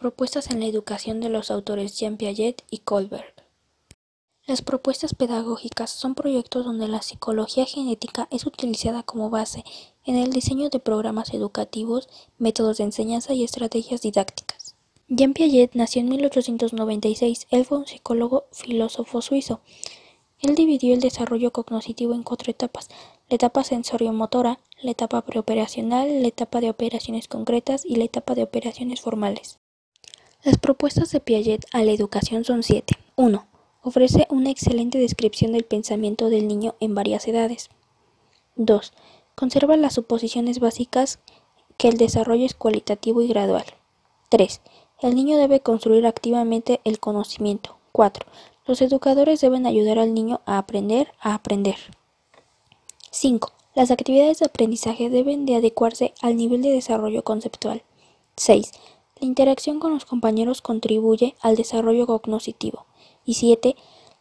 Propuestas en la educación de los autores Jean Piaget y Kohlberg. Las propuestas pedagógicas son proyectos donde la psicología genética es utilizada como base en el diseño de programas educativos, métodos de enseñanza y estrategias didácticas. Jean Piaget nació en 1896. Él fue un psicólogo filósofo suizo. Él dividió el desarrollo cognitivo en cuatro etapas: la etapa sensorio-motora, la etapa preoperacional, la etapa de operaciones concretas y la etapa de operaciones formales. Las propuestas de Piaget a la educación son siete. 1. Ofrece una excelente descripción del pensamiento del niño en varias edades. 2. Conserva las suposiciones básicas que el desarrollo es cualitativo y gradual. 3. El niño debe construir activamente el conocimiento. 4. Los educadores deben ayudar al niño a aprender a aprender. 5. Las actividades de aprendizaje deben de adecuarse al nivel de desarrollo conceptual. 6. La interacción con los compañeros contribuye al desarrollo cognitivo. Y 7.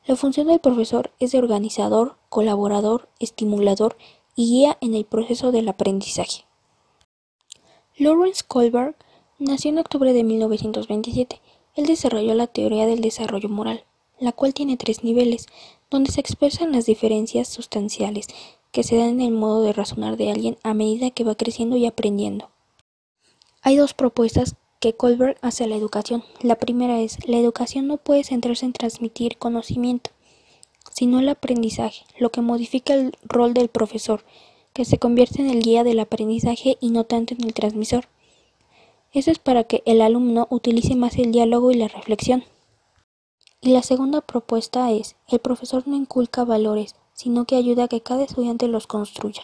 La función del profesor es de organizador, colaborador, estimulador y guía en el proceso del aprendizaje. Lawrence Kohlberg nació en octubre de 1927. Él desarrolló la teoría del desarrollo moral, la cual tiene tres niveles, donde se expresan las diferencias sustanciales que se dan en el modo de razonar de alguien a medida que va creciendo y aprendiendo. Hay dos propuestas que Kohlberg hace a la educación. La primera es, la educación no puede centrarse en transmitir conocimiento, sino el aprendizaje, lo que modifica el rol del profesor, que se convierte en el guía del aprendizaje y no tanto en el transmisor. Eso es para que el alumno utilice más el diálogo y la reflexión. Y la segunda propuesta es, el profesor no inculca valores, sino que ayuda a que cada estudiante los construya.